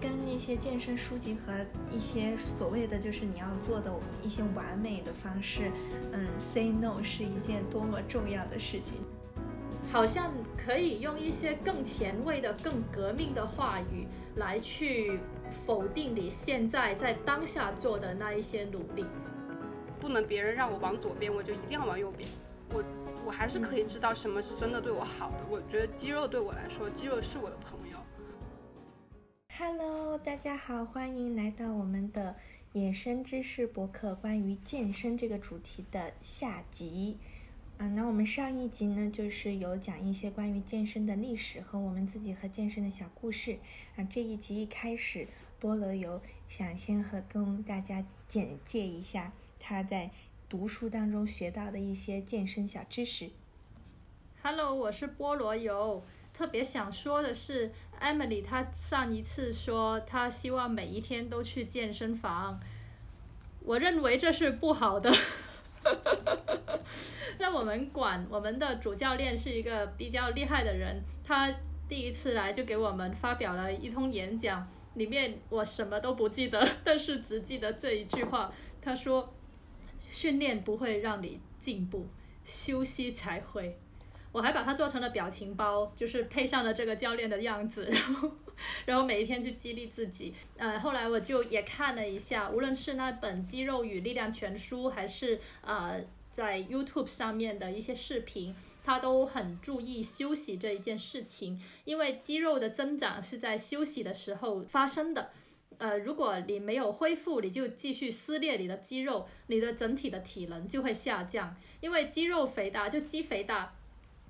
跟那些健身书籍和一些所谓的就是你要做的一些完美的方式，嗯，say no 是一件多么重要的事情。好像可以用一些更前卫的、更革命的话语来去否定你现在在当下做的那一些努力。不能别人让我往左边，我就一定要往右边。我我还是可以知道什么是真的对我好的。我觉得肌肉对我来说，肌肉是我的朋友。Hello，大家好，欢迎来到我们的野生知识博客关于健身这个主题的下集。啊，那我们上一集呢，就是有讲一些关于健身的历史和我们自己和健身的小故事。啊，这一集一开始，菠萝油想先和跟大家简介一下他在读书当中学到的一些健身小知识。Hello，我是菠萝油。特别想说的是，Emily 她上一次说她希望每一天都去健身房，我认为这是不好的。在我们馆，我们的主教练是一个比较厉害的人，他第一次来就给我们发表了一通演讲，里面我什么都不记得，但是只记得这一句话，他说：“训练不会让你进步，休息才会。”我还把它做成了表情包，就是配上了这个教练的样子，然后，然后每一天去激励自己。呃，后来我就也看了一下，无论是那本《肌肉与力量全书》，还是呃在 YouTube 上面的一些视频，他都很注意休息这一件事情，因为肌肉的增长是在休息的时候发生的。呃，如果你没有恢复，你就继续撕裂你的肌肉，你的整体的体能就会下降，因为肌肉肥大就肌肥大。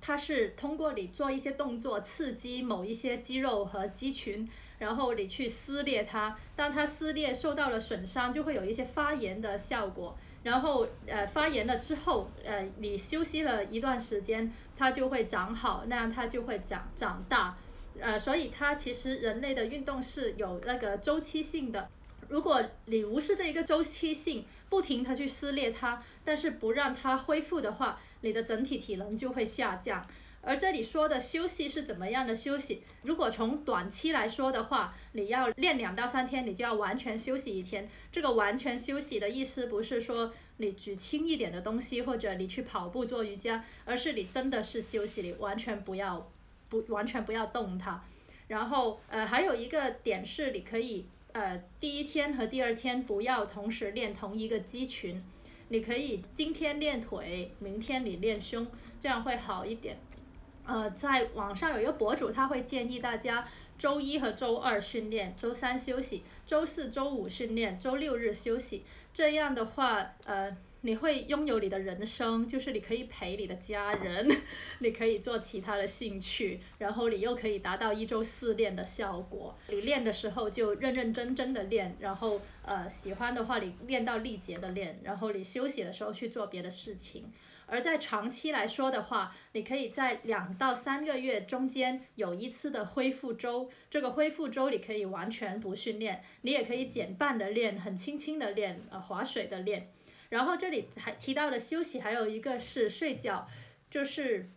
它是通过你做一些动作刺激某一些肌肉和肌群，然后你去撕裂它。当它撕裂受到了损伤，就会有一些发炎的效果。然后呃发炎了之后，呃你休息了一段时间，它就会长好，那样它就会长长大。呃，所以它其实人类的运动是有那个周期性的。如果你无视这一个周期性，不停的去撕裂它，但是不让它恢复的话，你的整体体能就会下降。而这里说的休息是怎么样的休息？如果从短期来说的话，你要练两到三天，你就要完全休息一天。这个完全休息的意思不是说你举轻一点的东西，或者你去跑步做瑜伽，而是你真的是休息，你完全不要不完全不要动它。然后呃，还有一个点是你可以。呃，第一天和第二天不要同时练同一个肌群，你可以今天练腿，明天你练胸，这样会好一点。呃，在网上有一个博主，他会建议大家周一和周二训练，周三休息，周四周五训练，周六日休息。这样的话，呃。你会拥有你的人生，就是你可以陪你的家人，你可以做其他的兴趣，然后你又可以达到一周四练的效果。你练的时候就认认真真的练，然后呃喜欢的话你练到力竭的练，然后你休息的时候去做别的事情。而在长期来说的话，你可以在两到三个月中间有一次的恢复周，这个恢复周你可以完全不训练，你也可以减半的练，很轻轻的练，呃划水的练。然后这里还提到了休息，还有一个是睡觉，就是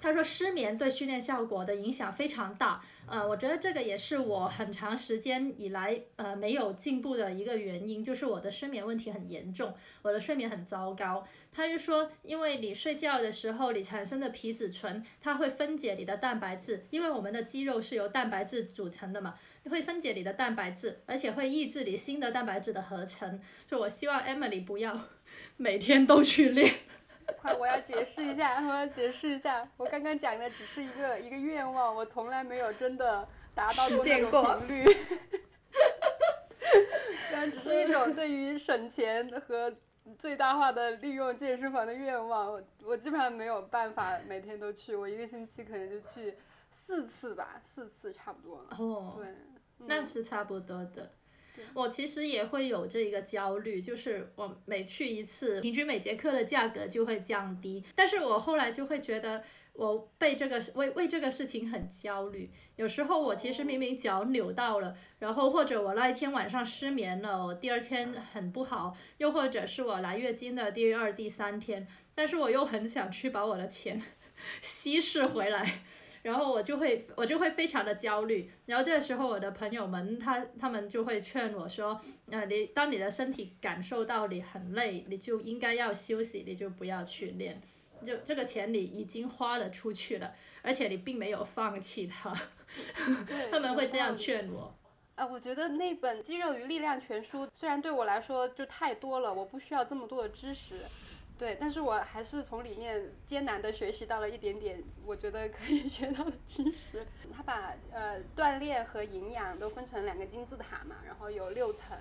他说失眠对训练效果的影响非常大。呃，我觉得这个也是我很长时间以来呃没有进步的一个原因，就是我的失眠问题很严重，我的睡眠很糟糕。他就说，因为你睡觉的时候，你产生的皮质醇，它会分解你的蛋白质，因为我们的肌肉是由蛋白质组成的嘛，会分解你的蛋白质，而且会抑制你新的蛋白质的合成。所以我希望 Emily 不要 每天都去练。快，我要解释一下，我要解释一下，我刚刚讲的只是一个一个愿望，我从来没有真的达到过这种频率，但只是一种对于省钱和最大化的利用健身房的愿望。我我基本上没有办法每天都去，我一个星期可能就去四次吧，四次差不多。哦，对，那是差不多的。我其实也会有这一个焦虑，就是我每去一次，平均每节课的价格就会降低。但是我后来就会觉得，我被这个为为这个事情很焦虑。有时候我其实明明脚扭到了，然后或者我那一天晚上失眠了，我第二天很不好，又或者是我来月经的第二、第三天，但是我又很想去把我的钱 稀释回来。然后我就会我就会非常的焦虑。然后这个时候我的朋友们他他们就会劝我说，呃，你当你的身体感受到你很累，你就应该要休息，你就不要去练。就这个钱你已经花了出去了，而且你并没有放弃它。他们会这样劝我。啊，我觉得那本《肌肉与力量全书》虽然对我来说就太多了，我不需要这么多的知识，对，但是我还是从里面艰难的学习到了一点点，我觉得可以学到的知识。他把呃锻炼和营养都分成两个金字塔嘛，然后有六层。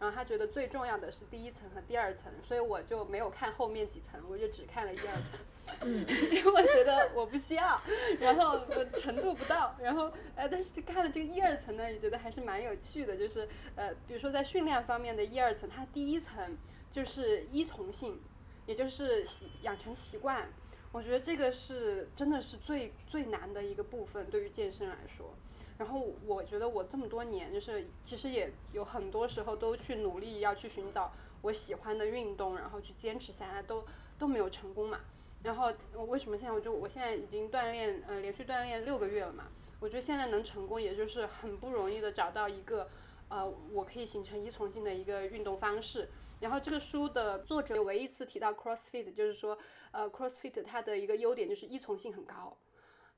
然后他觉得最重要的是第一层和第二层，所以我就没有看后面几层，我就只看了一二层，因为我觉得我不需要，然后程度不到，然后呃，但是看了这个一二层呢，也觉得还是蛮有趣的，就是呃，比如说在训练方面的一二层，它第一层就是依从性，也就是习养成习惯，我觉得这个是真的是最最难的一个部分，对于健身来说。然后我觉得我这么多年，就是其实也有很多时候都去努力要去寻找我喜欢的运动，然后去坚持下来，都都没有成功嘛。然后我为什么现在我就我现在已经锻炼呃连续锻炼六个月了嘛？我觉得现在能成功，也就是很不容易的找到一个呃我可以形成依从性的一个运动方式。然后这个书的作者唯一一次提到 CrossFit，就是说呃 CrossFit 它的一个优点就是依从性很高。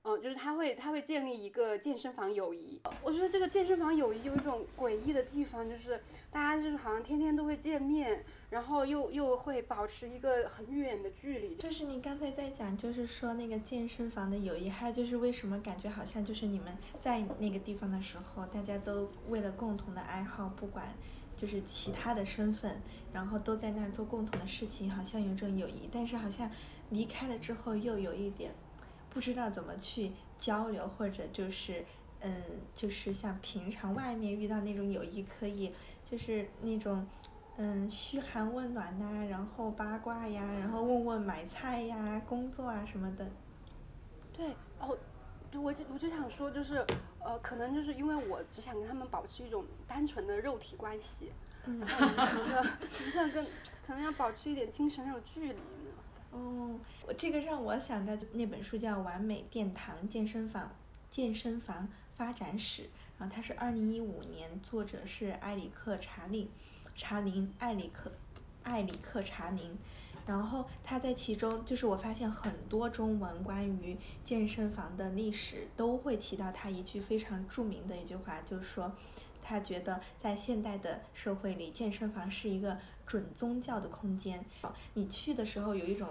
嗯，就是他会，他会建立一个健身房友谊。我觉得这个健身房友谊有一种诡异的地方，就是大家就是好像天天都会见面，然后又又会保持一个很远的距离。就是你刚才在讲，就是说那个健身房的友谊，还有就是为什么感觉好像就是你们在那个地方的时候，大家都为了共同的爱好，不管就是其他的身份，然后都在那儿做共同的事情，好像有种友谊。但是好像离开了之后，又有一点。不知道怎么去交流，或者就是，嗯，就是像平常外面遇到那种友谊，可以就是那种，嗯，嘘寒问暖呐，然后八卦呀，然后问问买菜呀、工作啊什么的。对，哦，对，我就我就想说，就是，呃，可能就是因为我只想跟他们保持一种单纯的肉体关系，然后觉得这样跟可能要保持一点精神上的距离呢。哦，我这个让我想到那本书叫《完美殿堂健身房健身房发展史》，然后它是二零一五年，作者是埃里克查理查林埃里克埃里克查林，然后他在其中就是我发现很多中文关于健身房的历史都会提到他一句非常著名的一句话，就是说他觉得在现代的社会里，健身房是一个。准宗教的空间，你去的时候有一种，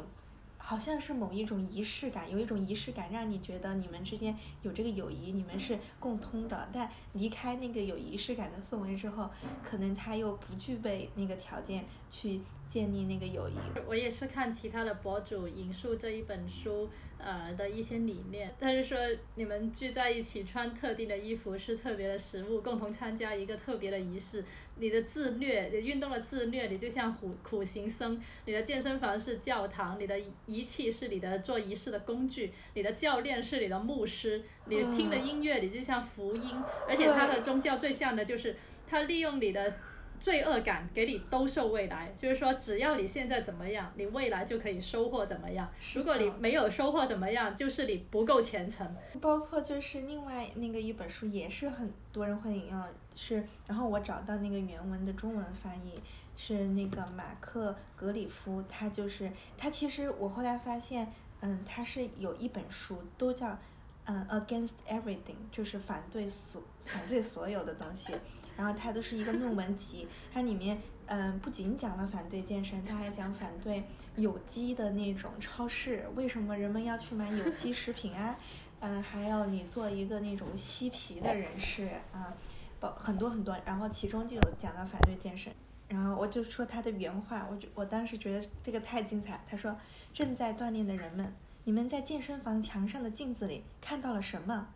好像是某一种仪式感，有一种仪式感让你觉得你们之间有这个友谊，你们是共通的。但离开那个有仪式感的氛围之后，可能他又不具备那个条件去建立那个友谊。我也是看其他的博主引述这一本书。呃的一些理念，他是说你们聚在一起穿特定的衣服是特别的食物，共同参加一个特别的仪式。你的自虐，你运动的自虐，你就像苦苦行僧。你的健身房是教堂，你的仪器是你的做仪式的工具，你的教练是你的牧师，你听的音乐你就像福音。而且它和宗教最像的就是它利用你的。罪恶感给你兜售未来，就是说，只要你现在怎么样，你未来就可以收获怎么样。如果你没有收获怎么样，就是你不够虔诚。包括就是另外那个一本书，也是很多人会引用，是然后我找到那个原文的中文翻译，是那个马克格里夫，他就是他其实我后来发现，嗯，他是有一本书都叫嗯 Against Everything，就是反对所反对所有的东西。然后它都是一个论文集，它里面嗯不仅讲了反对健身，它还讲反对有机的那种超市，为什么人们要去买有机食品啊？嗯，还有你做一个那种嬉皮的人士啊，包很多很多，然后其中就有讲到反对健身，然后我就说他的原话，我就我当时觉得这个太精彩，他说正在锻炼的人们，你们在健身房墙上的镜子里看到了什么？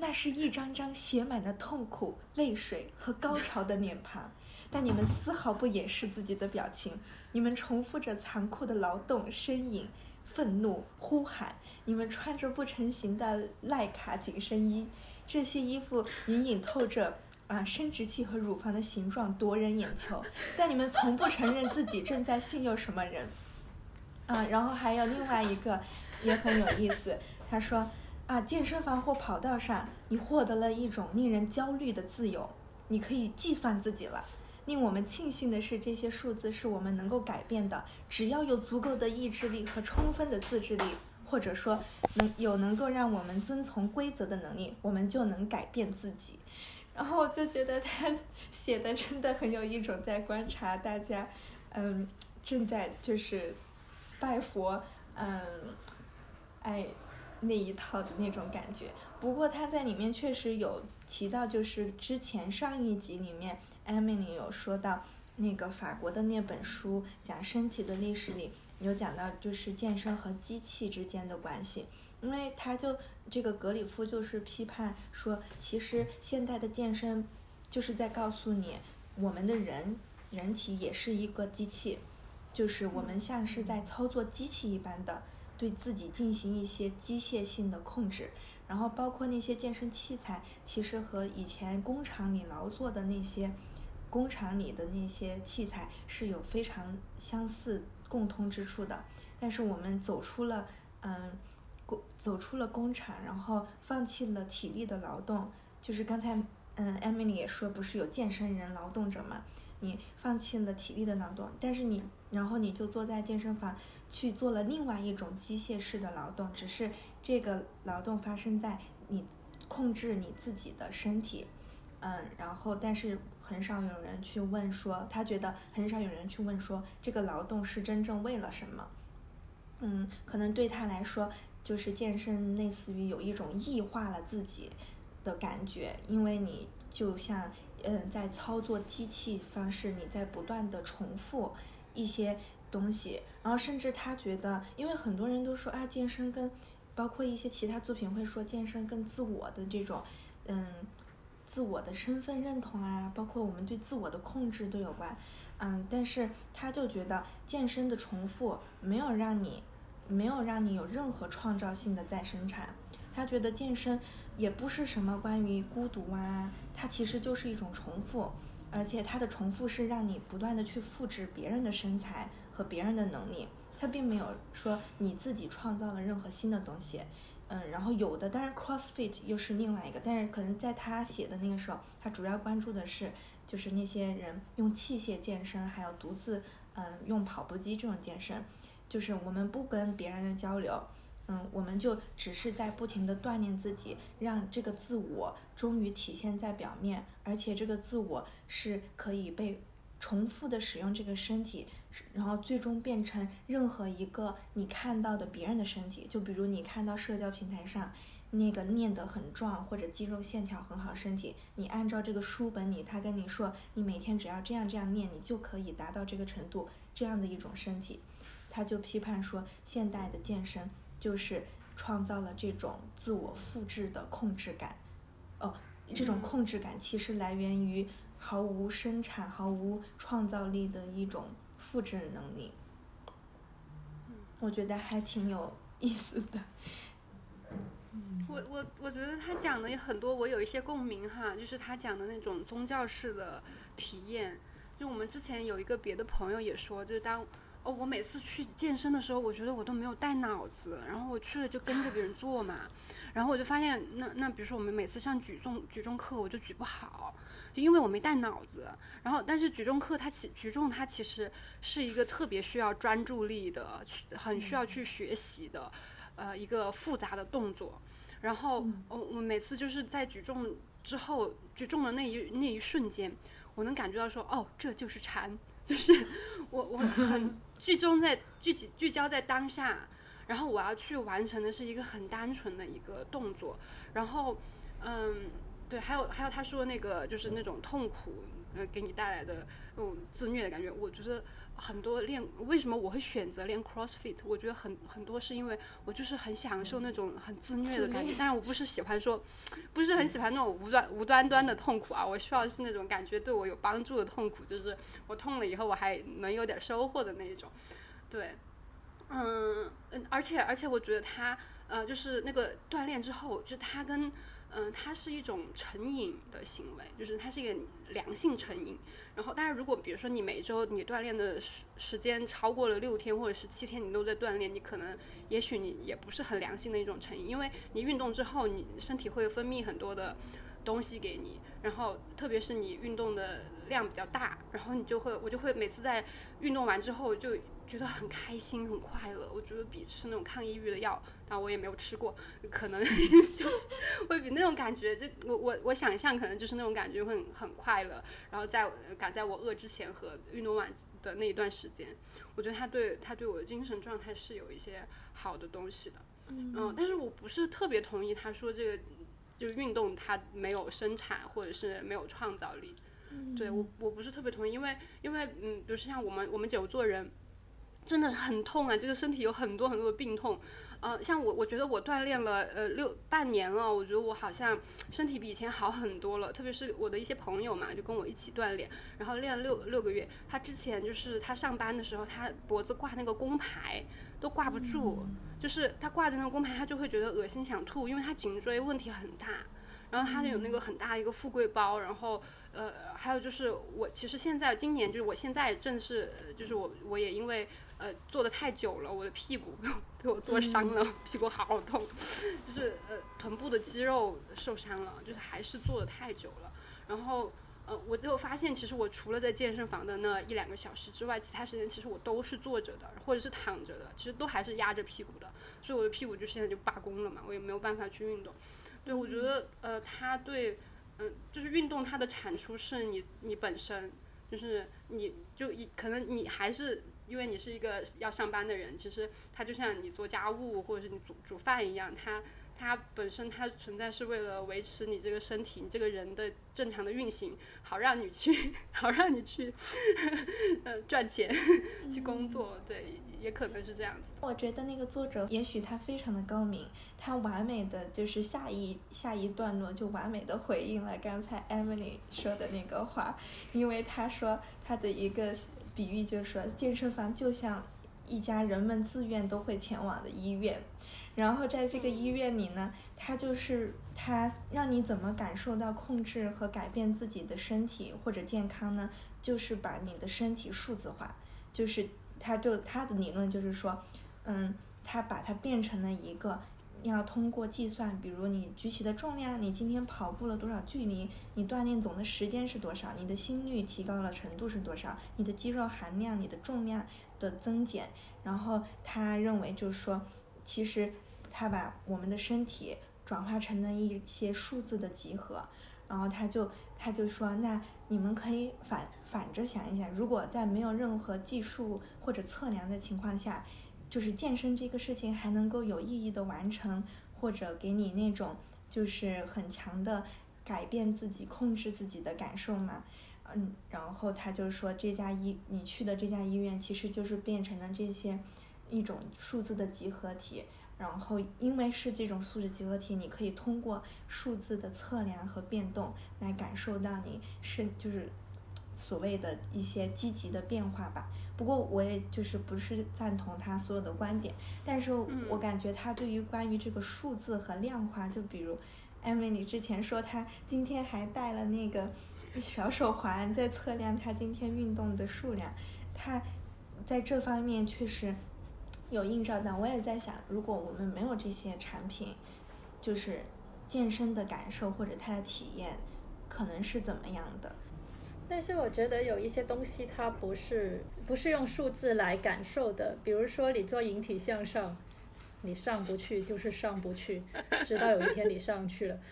那是一张张写满了痛苦、泪水和高潮的脸庞，但你们丝毫不掩饰自己的表情。你们重复着残酷的劳动、呻吟、愤怒、呼喊。你们穿着不成形的耐卡紧身衣，这些衣服隐隐透着啊生殖器和乳房的形状，夺人眼球。但你们从不承认自己正在性诱什么人。啊，然后还有另外一个也很有意思，他说。啊，健身房或跑道上，你获得了一种令人焦虑的自由，你可以计算自己了。令我们庆幸的是，这些数字是我们能够改变的。只要有足够的意志力和充分的自制力，或者说能有能够让我们遵从规则的能力，我们就能改变自己。然后我就觉得他 写的真的很有一种在观察大家，嗯，正在就是拜佛，嗯，哎那一套的那种感觉。不过他在里面确实有提到，就是之前上一集里面。Emily 有说到那个法国的那本书讲身体的历史里有讲到就是健身和机器之间的关系，因为他就这个格里夫就是批判说，其实现代的健身就是在告诉你，我们的人人体也是一个机器，就是我们像是在操作机器一般的对自己进行一些机械性的控制，然后包括那些健身器材，其实和以前工厂里劳作的那些。工厂里的那些器材是有非常相似共通之处的，但是我们走出了嗯工走出了工厂，然后放弃了体力的劳动，就是刚才嗯 Emily 也说不是有健身人劳动者嘛，你放弃了体力的劳动，但是你然后你就坐在健身房去做了另外一种机械式的劳动，只是这个劳动发生在你控制你自己的身体，嗯，然后但是。很少有人去问说，他觉得很少有人去问说，这个劳动是真正为了什么？嗯，可能对他来说，就是健身类似于有一种异化了自己的感觉，因为你就像嗯在操作机器方式，你在不断的重复一些东西，然后甚至他觉得，因为很多人都说啊，健身跟包括一些其他作品会说健身跟自我的这种嗯。自我的身份认同啊，包括我们对自我的控制都有关，嗯，但是他就觉得健身的重复没有让你，没有让你有任何创造性的再生产。他觉得健身也不是什么关于孤独啊，它其实就是一种重复，而且它的重复是让你不断的去复制别人的身材和别人的能力，它并没有说你自己创造了任何新的东西。嗯，然后有的，但是 CrossFit 又是另外一个，但是可能在他写的那个时候，他主要关注的是，就是那些人用器械健身，还有独自嗯用跑步机这种健身，就是我们不跟别人的交流，嗯，我们就只是在不停的锻炼自己，让这个自我终于体现在表面，而且这个自我是可以被重复的使用这个身体。然后最终变成任何一个你看到的别人的身体，就比如你看到社交平台上那个练得很壮或者肌肉线条很好身体，你按照这个书本里他跟你说，你每天只要这样这样练，你就可以达到这个程度，这样的一种身体，他就批判说，现代的健身就是创造了这种自我复制的控制感，哦，这种控制感其实来源于毫无生产、毫无创造力的一种。复制能力，我觉得还挺有意思的。我我我觉得他讲的也很多，我有一些共鸣哈，就是他讲的那种宗教式的体验。就我们之前有一个别的朋友也说，就是当哦，我每次去健身的时候，我觉得我都没有带脑子，然后我去了就跟着别人做嘛，然后我就发现，那那比如说我们每次上举重举重课，我就举不好。就因为我没带脑子，然后但是举重课它其举重它其实是一个特别需要专注力的，很需要去学习的，呃一个复杂的动作。然后我我每次就是在举重之后举重的那一那一瞬间，我能感觉到说哦这就是禅，就是我我很聚中在聚集聚焦在当下，然后我要去完成的是一个很单纯的一个动作，然后嗯。对，还有还有他说那个就是那种痛苦，嗯，给你带来的那种自虐的感觉。我觉得很多练为什么我会选择练 CrossFit？我觉得很很多是因为我就是很享受那种很自虐的感觉。但是我不是喜欢说，不是很喜欢那种无端无端端的痛苦啊。我需要是那种感觉对我有帮助的痛苦，就是我痛了以后我还能有点收获的那一种。对，嗯嗯，而且而且我觉得他呃就是那个锻炼之后，就是他跟嗯，它是一种成瘾的行为，就是它是一个良性成瘾。然后，但是如果比如说你每周你锻炼的时时间超过了六天或者是七天，你都在锻炼，你可能也许你也不是很良性的一种成瘾，因为你运动之后，你身体会分泌很多的东西给你，然后特别是你运动的量比较大，然后你就会我就会每次在运动完之后就。觉得很开心，很快乐。我觉得比吃那种抗抑郁的药，但我也没有吃过，可能 就是会比那种感觉，就我我我想象可能就是那种感觉会很很快乐。然后在赶在我饿之前和运动完的那一段时间，我觉得他对他对我的精神状态是有一些好的东西的。嗯，但是我不是特别同意他说这个就是运动它没有生产或者是没有创造力。对我我不是特别同意，因为因为嗯，比如像我们我们久坐人。真的很痛啊！这个身体有很多很多的病痛，呃，像我，我觉得我锻炼了呃六半年了，我觉得我好像身体比以前好很多了。特别是我的一些朋友嘛，就跟我一起锻炼，然后练了六六个月。他之前就是他上班的时候，他脖子挂那个工牌都挂不住，就是他挂着那个工牌，他就会觉得恶心想吐，因为他颈椎问题很大。然后他就有那个很大的一个富贵包，然后。呃，还有就是我其实现在今年就是我现在正是就是我我也因为呃坐的太久了，我的屁股被我坐伤了，屁股好痛，就是呃臀部的肌肉受伤了，就是还是坐的太久了。然后呃我就发现其实我除了在健身房的那一两个小时之外，其他时间其实我都是坐着的或者是躺着的，其实都还是压着屁股的，所以我的屁股就现在就罢工了嘛，我也没有办法去运动。对，我觉得呃他对。嗯，就是运动它的产出是你你本身，就是你就一可能你还是因为你是一个要上班的人，其实它就像你做家务或者是你煮煮饭一样，它。它本身它存在是为了维持你这个身体，你这个人的正常的运行，好让你去，好让你去，呃赚钱，去工作，对，也可能是这样子。我觉得那个作者也许他非常的高明，他完美的就是下一下一段落就完美的回应了刚才 Emily 说的那个话，因为他说他的一个比喻就是说健身房就像一家人们自愿都会前往的医院。然后在这个医院里呢，它就是它让你怎么感受到控制和改变自己的身体或者健康呢？就是把你的身体数字化，就是它就它的理论就是说，嗯，它把它变成了一个要通过计算，比如你举起的重量，你今天跑步了多少距离，你锻炼总的时间是多少，你的心率提高了程度是多少，你的肌肉含量、你的重量的增减，然后他认为就是说，其实。他把我们的身体转化成了一些数字的集合，然后他就他就说，那你们可以反反着想一想，如果在没有任何计数或者测量的情况下，就是健身这个事情还能够有意义的完成，或者给你那种就是很强的改变自己、控制自己的感受吗？嗯，然后他就说，这家医你去的这家医院其实就是变成了这些一种数字的集合体。然后，因为是这种数字集合体，你可以通过数字的测量和变动来感受到你是就是所谓的一些积极的变化吧。不过，我也就是不是赞同他所有的观点，但是我感觉他对于关于这个数字和量化，就比如艾米你之前说他今天还带了那个小手环在测量他今天运动的数量，他在这方面确实。有映照到，我也在想，如果我们没有这些产品，就是健身的感受或者他的体验，可能是怎么样的？但是我觉得有一些东西它不是不是用数字来感受的，比如说你做引体向上，你上不去就是上不去，直到有一天你上去了。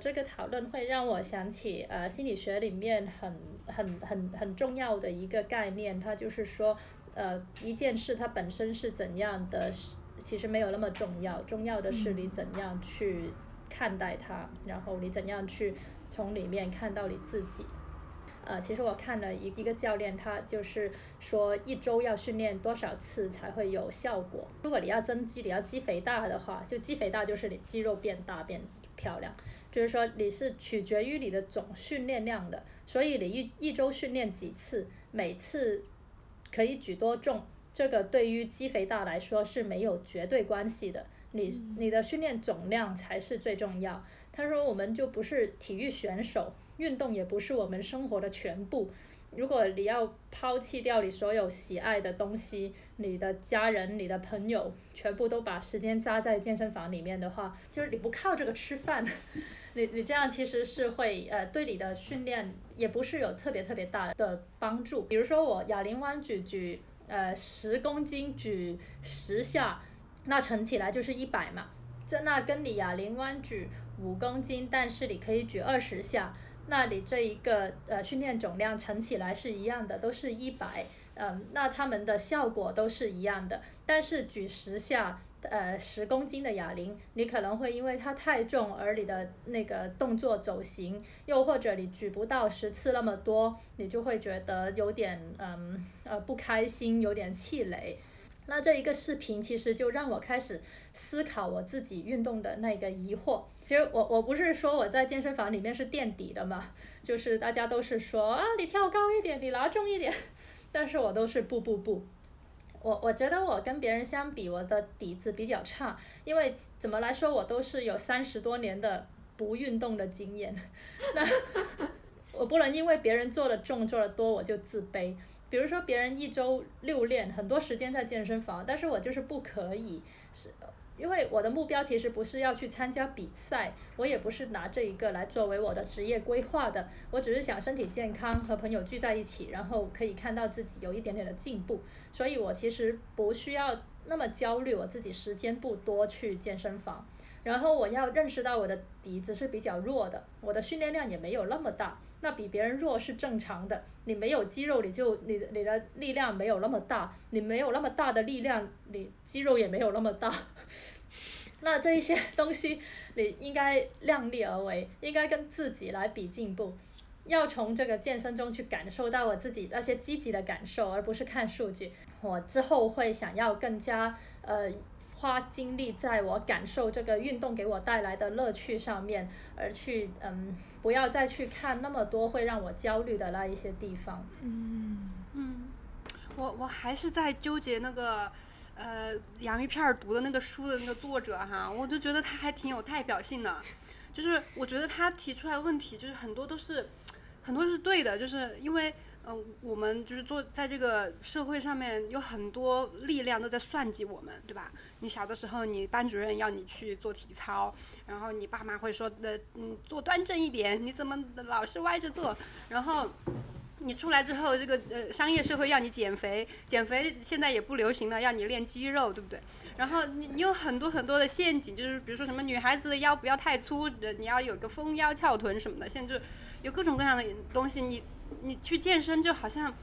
这个讨论会让我想起，呃，心理学里面很很很很重要的一个概念，它就是说，呃，一件事它本身是怎样的，其实没有那么重要，重要的是你怎样去看待它，然后你怎样去从里面看到你自己。呃，其实我看了一一个教练，他就是说一周要训练多少次才会有效果。如果你要增肌，你要肌肥大的话，就肌肥大就是你肌肉变大变漂亮。就是说，你是取决于你的总训练量的，所以你一一周训练几次，每次可以举多重，这个对于肌肥大来说是没有绝对关系的。你你的训练总量才是最重要。他说我们就不是体育选手，运动也不是我们生活的全部。如果你要抛弃掉你所有喜爱的东西，你的家人、你的朋友，全部都把时间扎在健身房里面的话，就是你不靠这个吃饭，你你这样其实是会呃对你的训练也不是有特别特别大的帮助。比如说我哑铃弯举举呃十公斤举十下，那乘起来就是一百嘛，这那跟你哑铃弯举五公斤，但是你可以举二十下。那你这一个呃训练总量乘起来是一样的，都是一百，嗯，那他们的效果都是一样的。但是举十下，呃，十公斤的哑铃，你可能会因为它太重而你的那个动作走形，又或者你举不到十次那么多，你就会觉得有点嗯呃不开心，有点气馁。那这一个视频其实就让我开始思考我自己运动的那个疑惑。其实我我不是说我在健身房里面是垫底的嘛，就是大家都是说啊你跳高一点，你拿重一点，但是我都是不不不。我我觉得我跟别人相比，我的底子比较差，因为怎么来说我都是有三十多年的不运动的经验。那 我不能因为别人做的重做的多我就自卑。比如说别人一周六练很多时间在健身房，但是我就是不可以，是因为我的目标其实不是要去参加比赛，我也不是拿这一个来作为我的职业规划的，我只是想身体健康，和朋友聚在一起，然后可以看到自己有一点点的进步，所以我其实不需要那么焦虑，我自己时间不多去健身房。然后我要认识到我的底子是比较弱的，我的训练量也没有那么大，那比别人弱是正常的。你没有肌肉，你就你的你的力量没有那么大，你没有那么大的力量，你肌肉也没有那么大。那这一些东西，你应该量力而为，应该跟自己来比进步，要从这个健身中去感受到我自己那些积极的感受，而不是看数据。我之后会想要更加呃。花精力在我感受这个运动给我带来的乐趣上面，而去嗯，不要再去看那么多会让我焦虑的那一些地方。嗯嗯，我我还是在纠结那个呃洋芋片读的那个书的那个作者哈，我就觉得他还挺有代表性的，就是我觉得他提出来问题就是很多都是很多是对的，就是因为。嗯，我们就是做在这个社会上面，有很多力量都在算计我们，对吧？你小的时候，你班主任要你去做体操，然后你爸妈会说的，嗯，坐端正一点，你怎么老是歪着坐？然后你出来之后，这个呃商业社会要你减肥，减肥现在也不流行了，要你练肌肉，对不对？然后你你有很多很多的陷阱，就是比如说什么女孩子的腰不要太粗，你要有个丰腰翘臀什么的，现在就有各种各样的东西，你。你去健身就好像，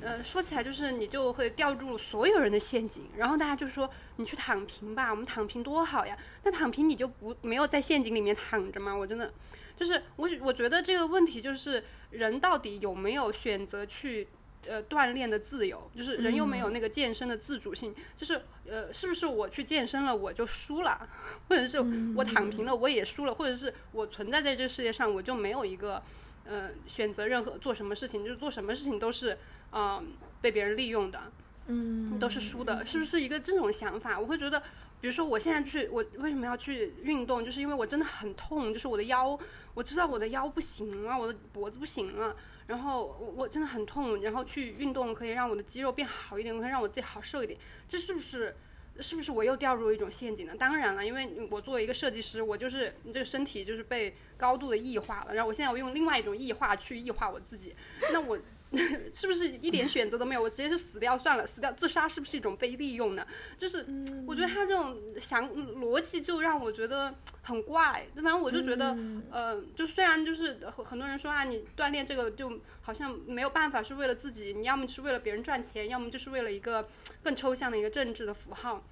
呃，说起来就是你就会掉入所有人的陷阱，然后大家就说你去躺平吧，我们躺平多好呀。那躺平你就不没有在陷阱里面躺着吗？我真的，就是我我觉得这个问题就是人到底有没有选择去呃锻炼的自由，就是人又没有那个健身的自主性，就是呃是不是我去健身了我就输了，或者是我躺平了我也输了，或者是我存在在这世界上我就没有一个。嗯，选择任何做什么事情，就是做什么事情都是，嗯，被别人利用的，嗯，都是输的，是不是一个这种想法？我会觉得，比如说我现在去，我为什么要去运动？就是因为我真的很痛，就是我的腰，我知道我的腰不行了，我的脖子不行了，然后我我真的很痛，然后去运动可以让我的肌肉变好一点，可以让我自己好受一点，这是不是？是不是我又掉入了一种陷阱呢？当然了，因为我作为一个设计师，我就是你这个身体就是被高度的异化了。然后我现在我用另外一种异化去异化我自己，那我 是不是一点选择都没有？我直接就死掉算了，死掉自杀是不是一种被利用呢？就是我觉得他这种想逻辑就让我觉得很怪。反正我就觉得，呃，就虽然就是很很多人说啊，你锻炼这个就好像没有办法是为了自己，你要么是为了别人赚钱，要么就是为了一个更抽象的一个政治的符号。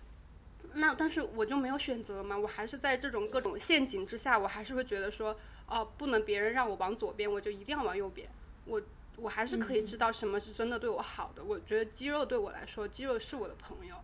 那但是我就没有选择嘛，我还是在这种各种陷阱之下，我还是会觉得说，哦，不能别人让我往左边，我就一定要往右边。我我还是可以知道什么是真的对我好的。我觉得肌肉对我来说，肌肉是我的朋友，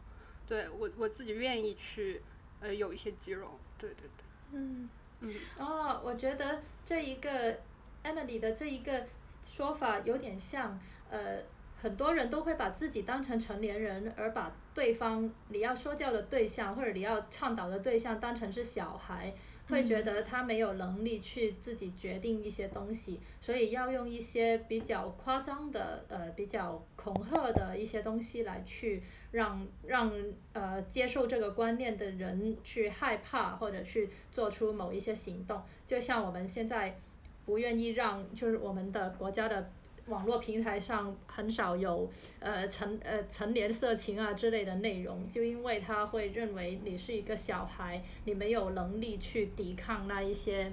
对我我自己愿意去呃有一些肌肉。对对对。嗯嗯。哦，我觉得这一个 Emily 的这一个说法有点像呃。很多人都会把自己当成成年人，而把对方你要说教的对象或者你要倡导的对象当成是小孩。会觉得他没有能力去自己决定一些东西，所以要用一些比较夸张的、呃比较恐吓的一些东西来去让让呃接受这个观念的人去害怕或者去做出某一些行动，就像我们现在不愿意让就是我们的国家的。网络平台上很少有呃成呃成年色情啊之类的内容，就因为他会认为你是一个小孩，你没有能力去抵抗那一些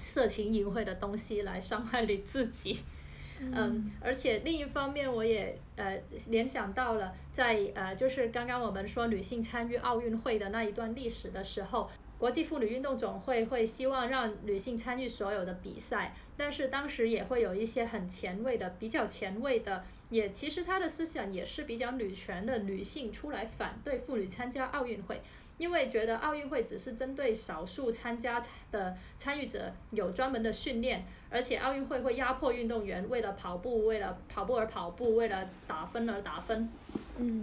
色情淫秽的东西来伤害你自己。嗯，而且另一方面，我也呃联想到了在呃就是刚刚我们说女性参与奥运会的那一段历史的时候。国际妇女运动总会会希望让女性参与所有的比赛，但是当时也会有一些很前卫的、比较前卫的，也其实他的思想也是比较女权的女性出来反对妇女参加奥运会，因为觉得奥运会只是针对少数参加的参与者有专门的训练，而且奥运会会压迫运动员为了跑步、为了跑步而跑步、为了打分而打分，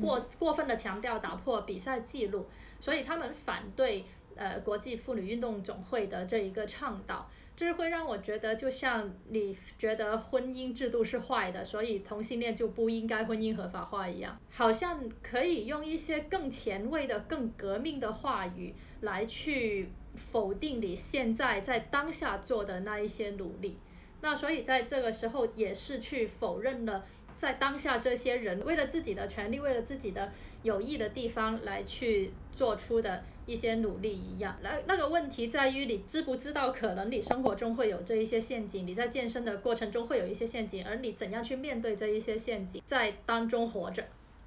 过过分的强调打破比赛记录，所以他们反对。呃，国际妇女运动总会的这一个倡导，这是会让我觉得，就像你觉得婚姻制度是坏的，所以同性恋就不应该婚姻合法化一样，好像可以用一些更前卫的、更革命的话语来去否定你现在在当下做的那一些努力。那所以在这个时候，也是去否认了在当下这些人为了自己的权利，为了自己的有益的地方来去做出的。一些努力一样，那那个问题在于你知不知道，可能你生活中会有这一些陷阱，你在健身的过程中会有一些陷阱，而你怎样去面对这一些陷阱，在当中活着。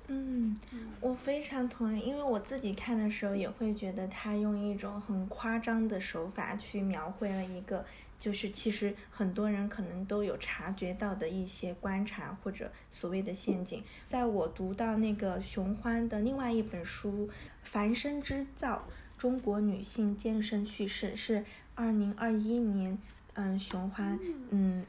嗯，我非常同意，因为我自己看的时候也会觉得他用一种很夸张的手法去描绘了一个。就是其实很多人可能都有察觉到的一些观察或者所谓的陷阱，在我读到那个熊欢的另外一本书《凡身之造：中国女性健身叙事》，是二零二一年，嗯，熊欢嗯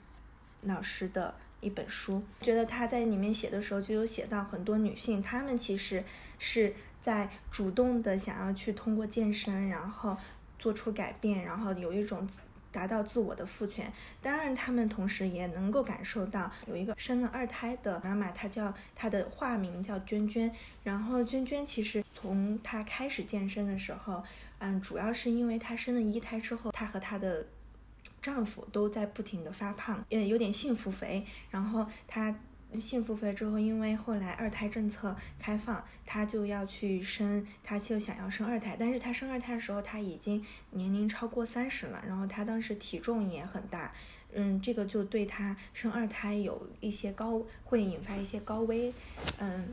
老师的一本书，觉得他在里面写的时候就有写到很多女性，她们其实是在主动的想要去通过健身，然后做出改变，然后有一种。达到自我的赋权，当然，他们同时也能够感受到有一个生了二胎的妈妈，她叫她的化名叫娟娟。然后娟娟其实从她开始健身的时候，嗯，主要是因为她生了一胎之后，她和她的丈夫都在不停的发胖，也，有点幸福肥。然后她。幸福肥之后，因为后来二胎政策开放，她就要去生，她就想要生二胎。但是她生二胎的时候，她已经年龄超过三十了，然后她当时体重也很大，嗯，这个就对她生二胎有一些高，会引发一些高危，嗯，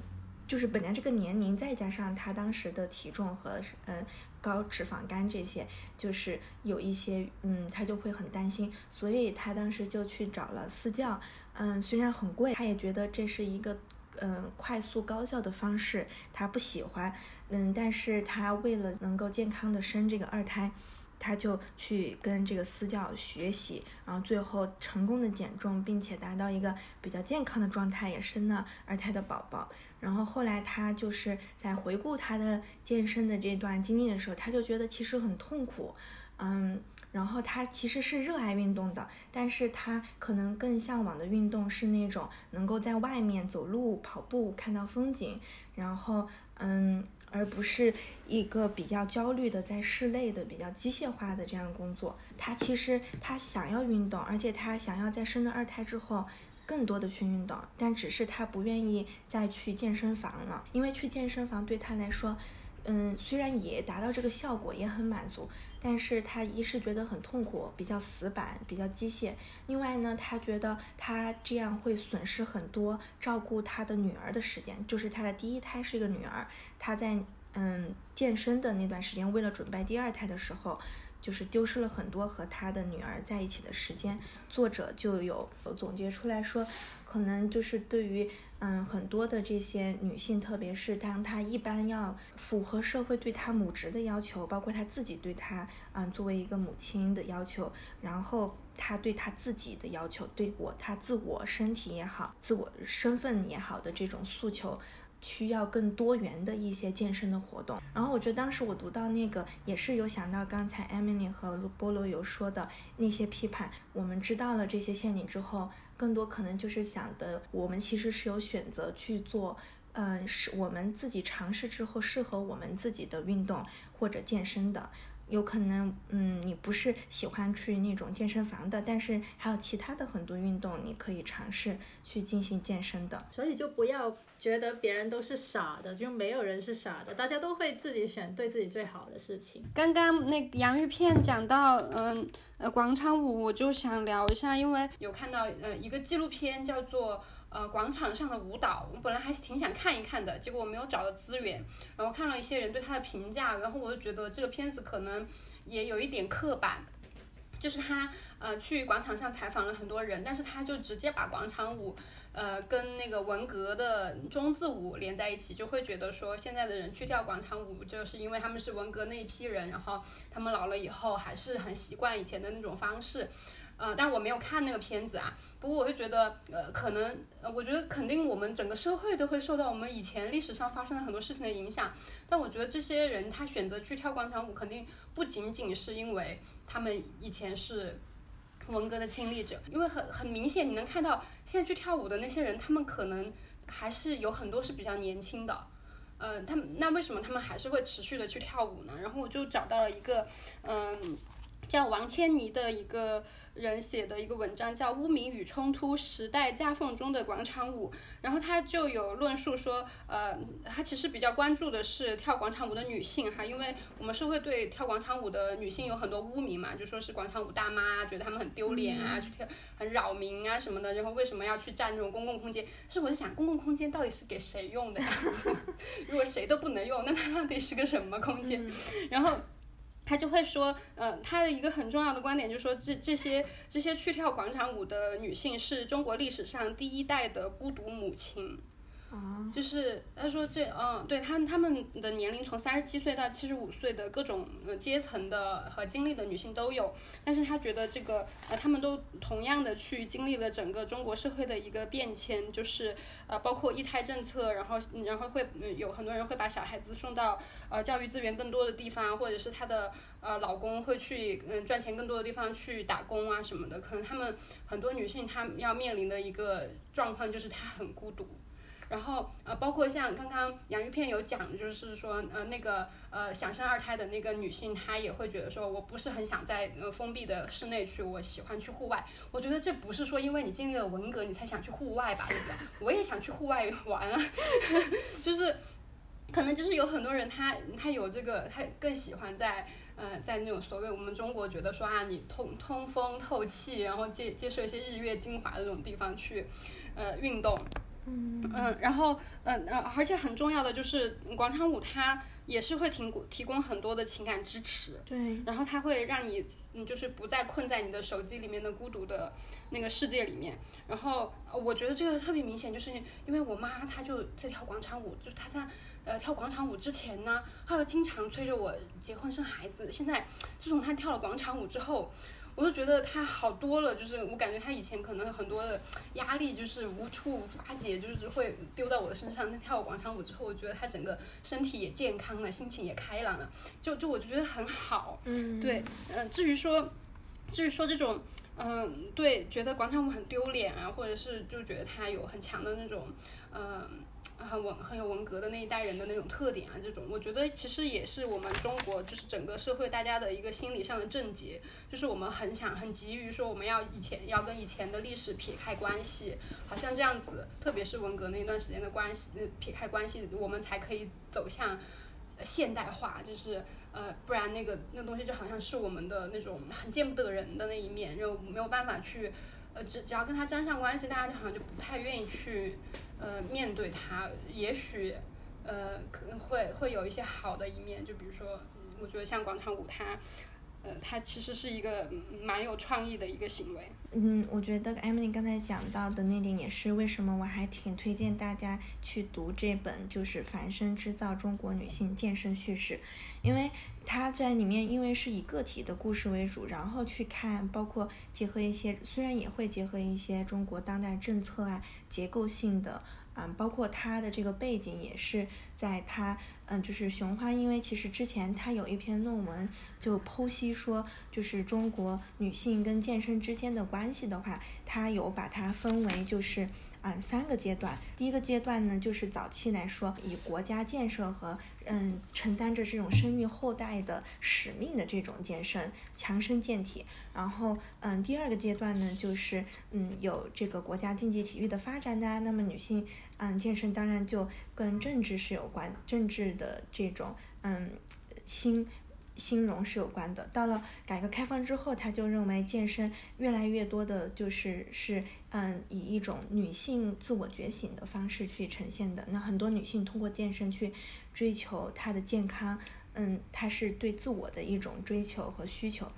就是本来这个年龄，再加上她当时的体重和嗯高脂肪肝这些，就是有一些，嗯，她就会很担心，所以她当时就去找了私教。嗯，虽然很贵，他也觉得这是一个嗯快速高效的方式，他不喜欢。嗯，但是他为了能够健康的生这个二胎，他就去跟这个私教学习，然后最后成功的减重，并且达到一个比较健康的状态，也生了二胎的宝宝。然后后来他就是在回顾他的健身的这段经历的时候，他就觉得其实很痛苦。嗯。然后他其实是热爱运动的，但是他可能更向往的运动是那种能够在外面走路、跑步、看到风景，然后嗯，而不是一个比较焦虑的在室内的比较机械化的这样工作。他其实他想要运动，而且他想要在生了二胎之后更多的去运动，但只是他不愿意再去健身房了，因为去健身房对他来说，嗯，虽然也达到这个效果，也很满足。但是他一是觉得很痛苦，比较死板，比较机械。另外呢，他觉得他这样会损失很多照顾他的女儿的时间。就是他的第一胎是一个女儿，他在嗯健身的那段时间，为了准备第二胎的时候，就是丢失了很多和他的女儿在一起的时间。作者就有总结出来说，可能就是对于嗯很多的这些女性，特别是当她一般要符合社会对她母职的要求，包括她自己对她嗯作为一个母亲的要求，然后她对她自己的要求，对我她自我身体也好，自我身份也好的这种诉求。需要更多元的一些健身的活动，然后我觉得当时我读到那个也是有想到刚才 Emily 和菠萝有说的那些批判，我们知道了这些陷阱之后，更多可能就是想的，我们其实是有选择去做，嗯，是我们自己尝试之后适合我们自己的运动或者健身的。有可能，嗯，你不是喜欢去那种健身房的，但是还有其他的很多运动，你可以尝试去进行健身的。所以就不要觉得别人都是傻的，就没有人是傻的，大家都会自己选对自己最好的事情。刚刚那洋芋片讲到，嗯，呃，广场舞，我就想聊一下，因为有看到，呃，一个纪录片叫做。呃，广场上的舞蹈，我本来还是挺想看一看的，结果我没有找到资源，然后看了一些人对他的评价，然后我就觉得这个片子可能也有一点刻板，就是他呃去广场上采访了很多人，但是他就直接把广场舞呃跟那个文革的中字舞连在一起，就会觉得说现在的人去跳广场舞，就是因为他们是文革那一批人，然后他们老了以后还是很习惯以前的那种方式。呃，但我没有看那个片子啊。不过我会觉得，呃，可能，呃，我觉得肯定我们整个社会都会受到我们以前历史上发生的很多事情的影响。但我觉得这些人他选择去跳广场舞，肯定不仅仅是因为他们以前是文革的亲历者，因为很很明显，你能看到现在去跳舞的那些人，他们可能还是有很多是比较年轻的。呃，他们那为什么他们还是会持续的去跳舞呢？然后我就找到了一个，嗯，叫王千妮的一个。人写的一个文章叫《污名与冲突：时代夹缝中的广场舞》，然后他就有论述说，呃，他其实比较关注的是跳广场舞的女性哈，因为我们社会对跳广场舞的女性有很多污名嘛，就说是广场舞大妈，觉得她们很丢脸啊，去跳很扰民啊什么的，然后为什么要去占这种公共空间？是我在想，公共空间到底是给谁用的呀？如果谁都不能用，那它到底是个什么空间？然后。他就会说，呃，他的一个很重要的观点就是说，这这些这些去跳广场舞的女性是中国历史上第一代的孤独母亲。就是他说这嗯，对他他们的年龄从三十七岁到七十五岁的各种呃阶层的和经历的女性都有，但是他觉得这个呃他们都同样的去经历了整个中国社会的一个变迁，就是呃包括一胎政策，然后然后会有很多人会把小孩子送到呃教育资源更多的地方，或者是她的呃老公会去嗯赚钱更多的地方去打工啊什么的，可能他们很多女性她要面临的一个状况就是她很孤独。然后呃，包括像刚刚洋芋片有讲，就是说呃那个呃想生二胎的那个女性，她也会觉得说，我不是很想在呃封闭的室内去，我喜欢去户外。我觉得这不是说因为你经历了文革你才想去户外吧，对不对？我也想去户外玩啊，就是可能就是有很多人他他有这个，他更喜欢在呃在那种所谓我们中国觉得说啊你通通风透气，然后接接受一些日月精华的这种地方去呃运动。嗯然后嗯嗯，而且很重要的就是广场舞，它也是会提供提供很多的情感支持。对。然后它会让你，嗯，就是不再困在你的手机里面的孤独的那个世界里面。然后我觉得这个特别明显，就是因为我妈她就在跳广场舞，就是她在呃跳广场舞之前呢，她就经常催着我结婚生孩子。现在自从她跳了广场舞之后。我就觉得他好多了，就是我感觉他以前可能很多的压力就是无处发泄，就是会丢到我的身上。他跳广场舞之后，我觉得他整个身体也健康了，心情也开朗了，就就我就觉得很好。嗯，对，嗯，至于说，至于说这种，嗯，对，觉得广场舞很丢脸啊，或者是就觉得他有很强的那种，嗯。很文很有文革的那一代人的那种特点啊，这种我觉得其实也是我们中国就是整个社会大家的一个心理上的症结，就是我们很想很急于说我们要以前要跟以前的历史撇开关系，好像这样子，特别是文革那一段时间的关系撇开关系，我们才可以走向现代化，就是呃不然那个那东西就好像是我们的那种很见不得人的那一面，就没有办法去呃只只要跟他沾上关系，大家就好像就不太愿意去。呃，面对它，也许，呃，可能会会有一些好的一面，就比如说，我觉得像广场舞，它，呃，它其实是一个蛮有创意的一个行为。嗯，我觉得 Emily 刚才讲到的那点也是为什么我还挺推荐大家去读这本，就是《凡身织造中国女性健身叙事》，因为它在里面因为是以个体的故事为主，然后去看，包括结合一些，虽然也会结合一些中国当代政策啊，结构性的。嗯，包括他的这个背景也是在他，嗯，就是熊花，因为其实之前他有一篇论文就剖析说，就是中国女性跟健身之间的关系的话，他有把它分为就是。嗯，三个阶段。第一个阶段呢，就是早期来说，以国家建设和嗯承担着这种生育后代的使命的这种健身，强身健体。然后嗯，第二个阶段呢，就是嗯有这个国家竞技体育的发展的，那么女性嗯健身当然就跟政治是有关，政治的这种嗯新。兴荣是有关的。到了改革开放之后，他就认为健身越来越多的就是是嗯以一种女性自我觉醒的方式去呈现的。那很多女性通过健身去追求她的健康，嗯，她是对自我的一种追求和需求。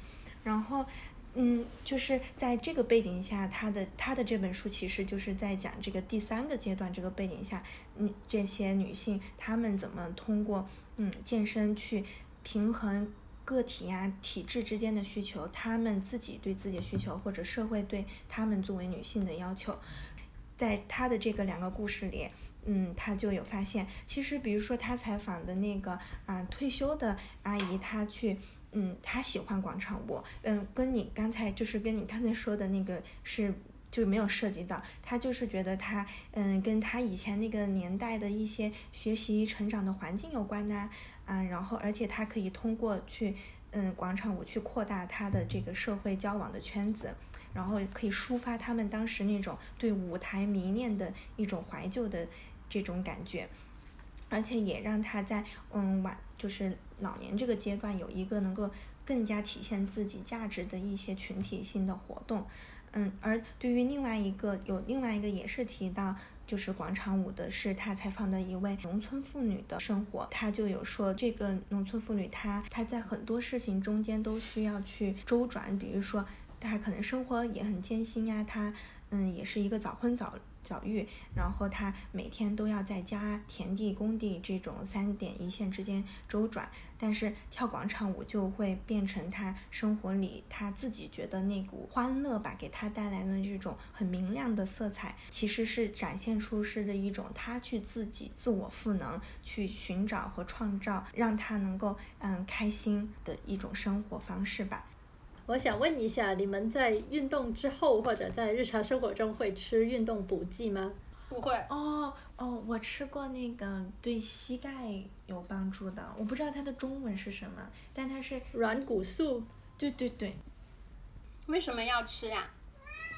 然后嗯，就是在这个背景下，他的他的这本书其实就是在讲这个第三个阶段这个背景下，嗯，这些女性她们怎么通过嗯健身去。平衡个体呀、体制之间的需求，他们自己对自己的需求，或者社会对他们作为女性的要求，在他的这个两个故事里，嗯，他就有发现，其实比如说他采访的那个啊退休的阿姨，她去，嗯，她喜欢广场舞，嗯，跟你刚才就是跟你刚才说的那个是就没有涉及到，他就是觉得他，嗯，跟他以前那个年代的一些学习成长的环境有关呐。啊，然后而且他可以通过去，嗯，广场舞去扩大他的这个社会交往的圈子，然后可以抒发他们当时那种对舞台迷恋的一种怀旧的这种感觉，而且也让他在嗯晚就是老年这个阶段有一个能够更加体现自己价值的一些群体性的活动，嗯，而对于另外一个有另外一个也是提到。就是广场舞的是他采访的一位农村妇女的生活，他就有说这个农村妇女她她在很多事情中间都需要去周转，比如说她可能生活也很艰辛呀，她嗯也是一个早婚早。小玉，然后他每天都要在家、田地、工地这种三点一线之间周转，但是跳广场舞就会变成他生活里他自己觉得那股欢乐吧，给他带来了这种很明亮的色彩，其实是展现出是的一种他去自己自我赋能，去寻找和创造让他能够嗯开心的一种生活方式吧。我想问一下，你们在运动之后或者在日常生活中会吃运动补剂吗？不会。哦哦，我吃过那个对膝盖有帮助的，我不知道它的中文是什么，但它是软骨素。对对对。为什么要吃呀？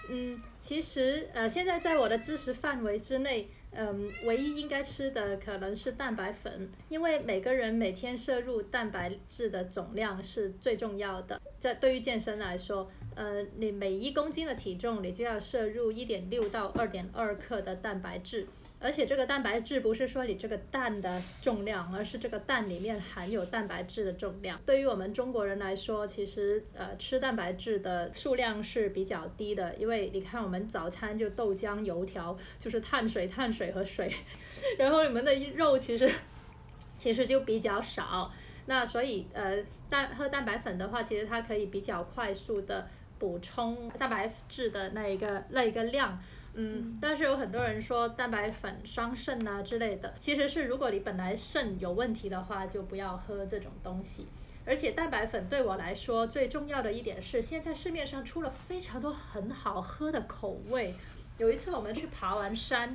嗯，其实呃，现在在我的知识范围之内。嗯，唯一应该吃的可能是蛋白粉，因为每个人每天摄入蛋白质的总量是最重要的。在对于健身来说，呃，你每一公斤的体重，你就要摄入一点六到二点二克的蛋白质。而且这个蛋白质不是说你这个蛋的重量，而是这个蛋里面含有蛋白质的重量。对于我们中国人来说，其实呃吃蛋白质的数量是比较低的，因为你看我们早餐就豆浆油条，就是碳水碳水和水，然后你们的肉其实其实就比较少。那所以呃蛋喝蛋白粉的话，其实它可以比较快速的补充蛋白质的那一个那一个量。嗯，但是有很多人说蛋白粉伤肾啊之类的，其实是如果你本来肾有问题的话，就不要喝这种东西。而且蛋白粉对我来说最重要的一点是，现在市面上出了非常多很好喝的口味。有一次我们去爬完山，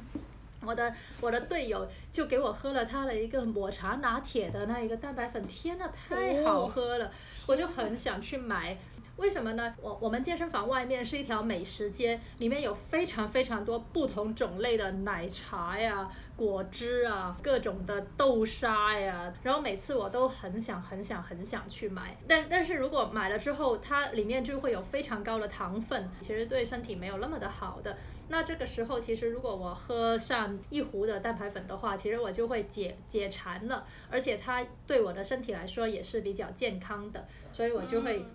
我的我的队友就给我喝了他的一个抹茶拿铁的那一个蛋白粉，天呐，太好喝了，我就很想去买。为什么呢？我我们健身房外面是一条美食街，里面有非常非常多不同种类的奶茶呀、果汁啊、各种的豆沙呀。然后每次我都很想很想很想去买，但但是如果买了之后，它里面就会有非常高的糖分，其实对身体没有那么的好的。那这个时候，其实如果我喝上一壶的蛋白粉的话，其实我就会解解馋了，而且它对我的身体来说也是比较健康的，所以我就会。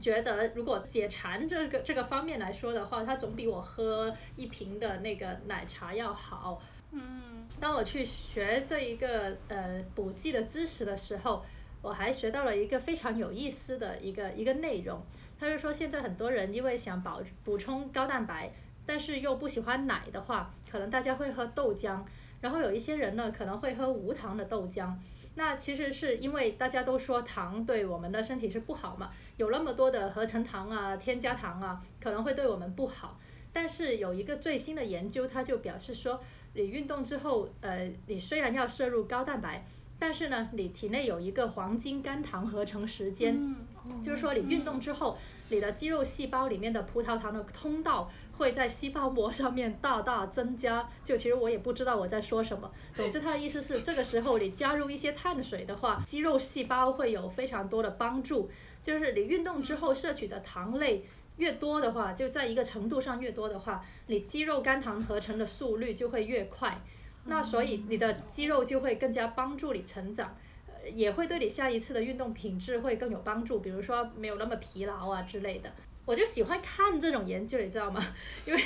觉得如果解馋这个这个方面来说的话，它总比我喝一瓶的那个奶茶要好。嗯，当我去学这一个呃补剂的知识的时候，我还学到了一个非常有意思的一个一个内容。他就说，现在很多人因为想保补充高蛋白，但是又不喜欢奶的话，可能大家会喝豆浆。然后有一些人呢，可能会喝无糖的豆浆。那其实是因为大家都说糖对我们的身体是不好嘛，有那么多的合成糖啊、添加糖啊，可能会对我们不好。但是有一个最新的研究，它就表示说，你运动之后，呃，你虽然要摄入高蛋白，但是呢，你体内有一个黄金肝糖合成时间，就是说你运动之后，你的肌肉细胞里面的葡萄糖的通道会在细胞膜上面大大增加。就其实我也不知道我在说什么，总之它的意思是，这个时候你加入一些碳水的话，肌肉细胞会有非常多的帮助。就是你运动之后摄取的糖类。越多的话，就在一个程度上越多的话，你肌肉肝糖合成的速率就会越快，那所以你的肌肉就会更加帮助你成长，也会对你下一次的运动品质会更有帮助，比如说没有那么疲劳啊之类的。我就喜欢看这种研究，你知道吗？因为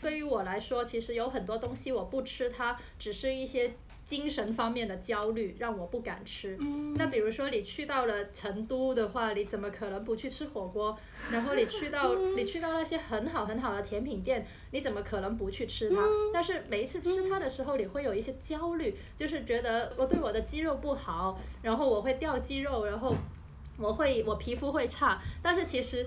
对于我来说，其实有很多东西我不吃，它只是一些。精神方面的焦虑让我不敢吃。那比如说你去到了成都的话，你怎么可能不去吃火锅？然后你去到 你去到那些很好很好的甜品店，你怎么可能不去吃它？但是每一次吃它的时候，你会有一些焦虑，就是觉得我对我的肌肉不好，然后我会掉肌肉，然后我会我皮肤会差。但是其实。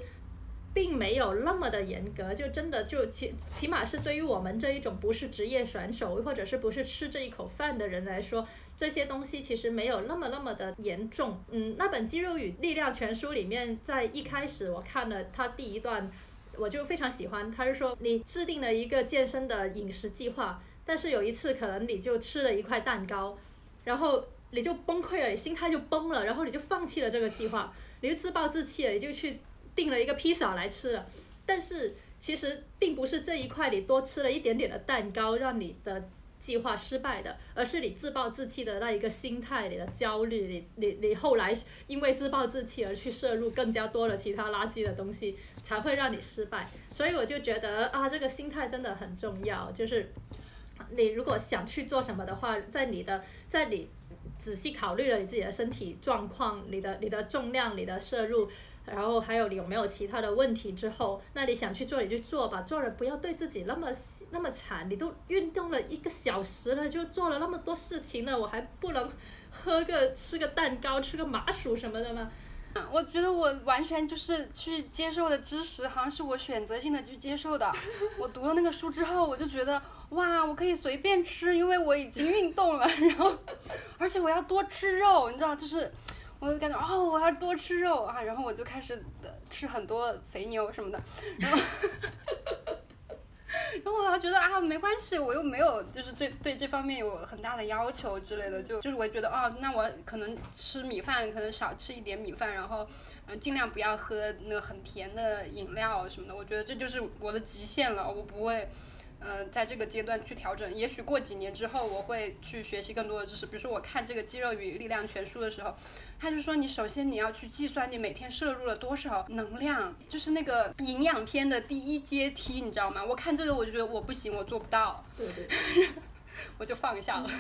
并没有那么的严格，就真的就起起码是对于我们这一种不是职业选手或者是不是吃这一口饭的人来说，这些东西其实没有那么那么的严重。嗯，那本《肌肉与力量全书》里面，在一开始我看了它第一段，我就非常喜欢。他是说你制定了一个健身的饮食计划，但是有一次可能你就吃了一块蛋糕，然后你就崩溃了，你心态就崩了，然后你就放弃了这个计划，你就自暴自弃了，你就去。订了一个披萨来吃了，但是其实并不是这一块你多吃了一点点的蛋糕让你的计划失败的，而是你自暴自弃的那一个心态，你的焦虑，你你你后来因为自暴自弃而去摄入更加多的其他垃圾的东西，才会让你失败。所以我就觉得啊，这个心态真的很重要。就是你如果想去做什么的话，在你的在你仔细考虑了你自己的身体状况、你的你的重量、你的摄入。然后还有你有没有其他的问题？之后，那你想去做你就做吧，做人不要对自己那么那么惨。你都运动了一个小时了，就做了那么多事情了，我还不能喝个吃个蛋糕，吃个麻薯什么的吗？我觉得我完全就是去接受的知识，好像是我选择性的去接受的。我读了那个书之后，我就觉得哇，我可以随便吃，因为我已经运动了，然后而且我要多吃肉，你知道就是。我就感觉哦，我要多吃肉啊，然后我就开始吃很多肥牛什么的，然后，然后我还觉得啊，没关系，我又没有就是这对这方面有很大的要求之类的，就就是我觉得哦，那我可能吃米饭可能少吃一点米饭，然后嗯尽量不要喝那个很甜的饮料什么的，我觉得这就是我的极限了，我不会。呃，在这个阶段去调整，也许过几年之后，我会去学习更多的知识。比如说，我看这个《肌肉与力量全书》的时候，他就说，你首先你要去计算你每天摄入了多少能量，就是那个营养篇的第一阶梯，你知道吗？我看这个我就觉得我不行，我做不到，对对，我就放下了。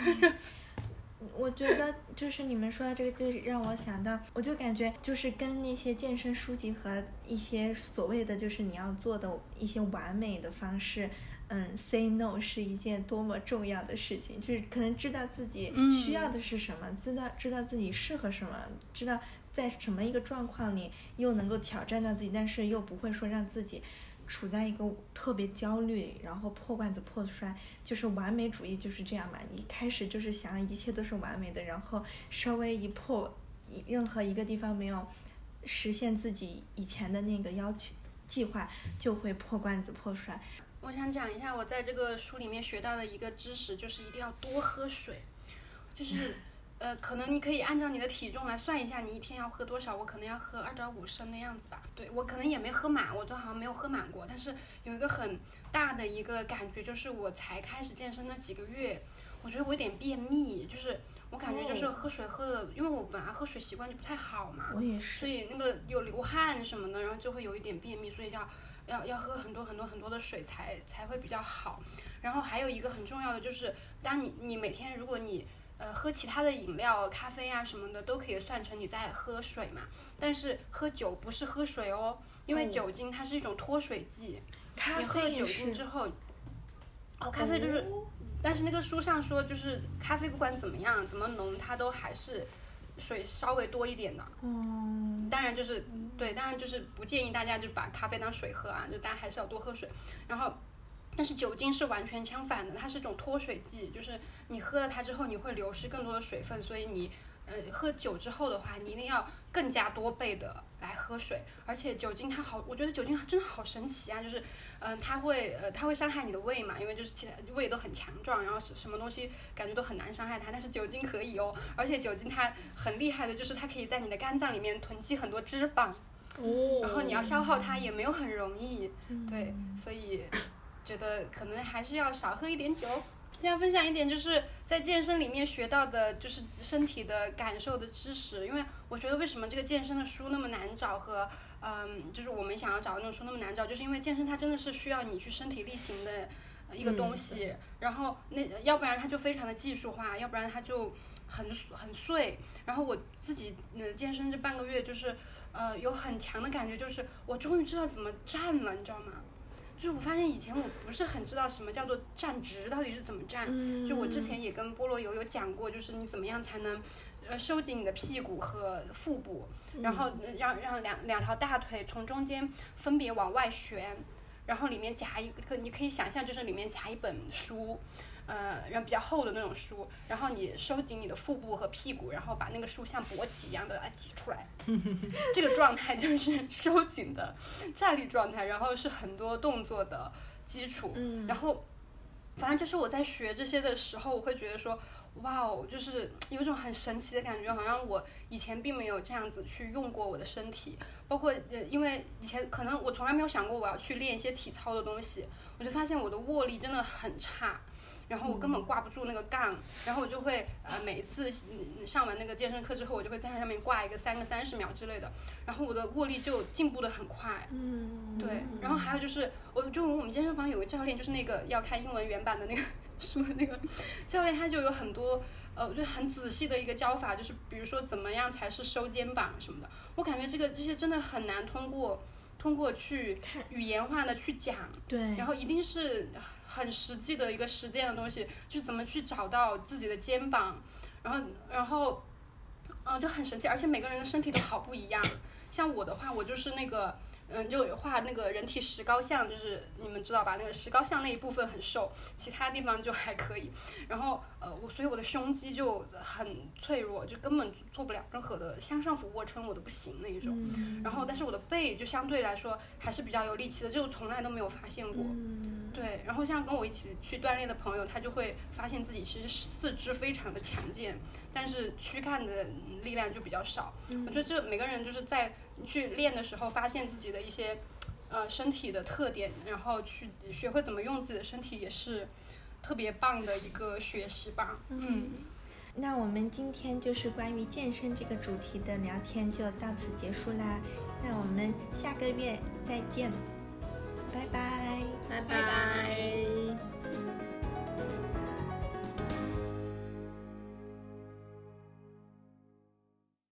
我觉得就是你们说的这个，就让我想到，我就感觉就是跟那些健身书籍和一些所谓的就是你要做的一些完美的方式。嗯，say no 是一件多么重要的事情，就是可能知道自己需要的是什么，知道知道自己适合什么，知道在什么一个状况里又能够挑战到自己，但是又不会说让自己处在一个特别焦虑，然后破罐子破摔，就是完美主义就是这样嘛。一开始就是想一切都是完美的，然后稍微一破，任何一个地方没有实现自己以前的那个要求计划，就会破罐子破摔。我想讲一下我在这个书里面学到的一个知识，就是一定要多喝水。就是，呃，可能你可以按照你的体重来算一下，你一天要喝多少。我可能要喝二点五升的样子吧。对我可能也没喝满，我都好像没有喝满过。但是有一个很大的一个感觉，就是我才开始健身那几个月，我觉得我有点便秘，就是我感觉就是喝水喝的，因为我本来喝水习惯就不太好嘛，我也是，所以那个有流汗什么的，然后就会有一点便秘，所以要要要喝很多很多很多的水才才会比较好。然后还有一个很重要的就是，当你你每天如果你呃喝其他的饮料、咖啡啊什么的，都可以算成你在喝水嘛。但是喝酒不是喝水哦，因为酒精它是一种脱水剂。咖你喝了酒精之后，哦，咖啡就是，但是那个书上说，就是咖啡不管怎么样，怎么浓，它都还是水稍微多一点的。嗯，当然就是对，当然就是不建议大家就把咖啡当水喝啊，就大家还是要多喝水。然后，但是酒精是完全相反的，它是一种脱水剂，就是你喝了它之后，你会流失更多的水分，所以你呃喝酒之后的话，你一定要更加多倍的来喝水。而且酒精它好，我觉得酒精真的好神奇啊，就是嗯、它会呃它会伤害你的胃嘛，因为就是其他胃都很强壮，然后什什么东西感觉都很难伤害它，但是酒精可以哦，而且酒精它很厉害的就是它可以在你的肝脏里面囤积很多脂肪。哦，然后你要消耗它也没有很容易，嗯对，所以觉得可能还是要少喝一点酒。想分享一点，就是在健身里面学到的，就是身体的感受的知识。因为我觉得为什么这个健身的书那么难找和，嗯，就是我们想要找的那种书那么难找，就是因为健身它真的是需要你去身体力行的呃一个东西，然后那要不然它就非常的技术化，要不然它就很很碎。然后我自己嗯健身这半个月就是。呃，有很强的感觉，就是我终于知道怎么站了，你知道吗？就是我发现以前我不是很知道什么叫做站直，到底是怎么站。嗯就我之前也跟菠萝油有讲过，就是你怎么样才能，呃，收紧你的屁股和腹部，然后呃让让两两条大腿从中间分别往外旋，然后里面夹一个，你可以想象就是里面夹一本书。呃，然后比较厚的那种书，然后你收紧你的腹部和屁股，然后把那个书像勃起一样的把它挤出来，这个状态就是收紧的站立状态，然后是很多动作的基础，嗯。然后反正就是我在学这些的时候，我会觉得说，哇哦，就是有一种很神奇的感觉，好像我以前并没有这样子去用过我的身体，包括呃，因为以前可能我从来没有想过我要去练一些体操的东西，我就发现我的握力真的很差。然后我根本挂不住那个杠，然后我就会呃每一次嗯上完那个健身课之后，我就会在上面挂一个三个三十秒之类的，然后我的握力就进步的很快。嗯，对，然后还有就是，我就我们健身房有个教练，就是那个要看英文原版的那个 书的那个教练，他就有很多呃，就很仔细的一个教法，就是比如说怎么样才是收肩膀什么的。我感觉这个这些真的很难通过通过去语言化的去讲，对，然后一定是很实际的一个实践的东西，就是怎么去找到自己的肩膀，然后然后，嗯、就很神奇，而且每个人的身体都好不一样。像我的话，我就是那个，嗯，就画那个人体石膏像，就是你们知道吧？那个石膏像那一部分很瘦，其他地方就还可以。然后，呃，我所以我的胸肌就很脆弱，就根本做不了任何的向上俯卧撑，我都不行那一种。嗯然后，但是我的背就相对来说还是比较有力气的，就从来都没有发现过。嗯对，然后像跟我一起去锻炼的朋友，他就会发现自己其实四肢非常的强健，但是躯干的嗯力量就比较少。嗯我觉得这每个人就是在去练的时候，发现自己的一些呃身体的特点，然后去学会怎么用自己的身体，也是特别棒的一个学习吧。嗯，那我们今天就是关于健身这个主题的聊天就到此结束啦。那我们下个月再见，拜拜。拜拜拜。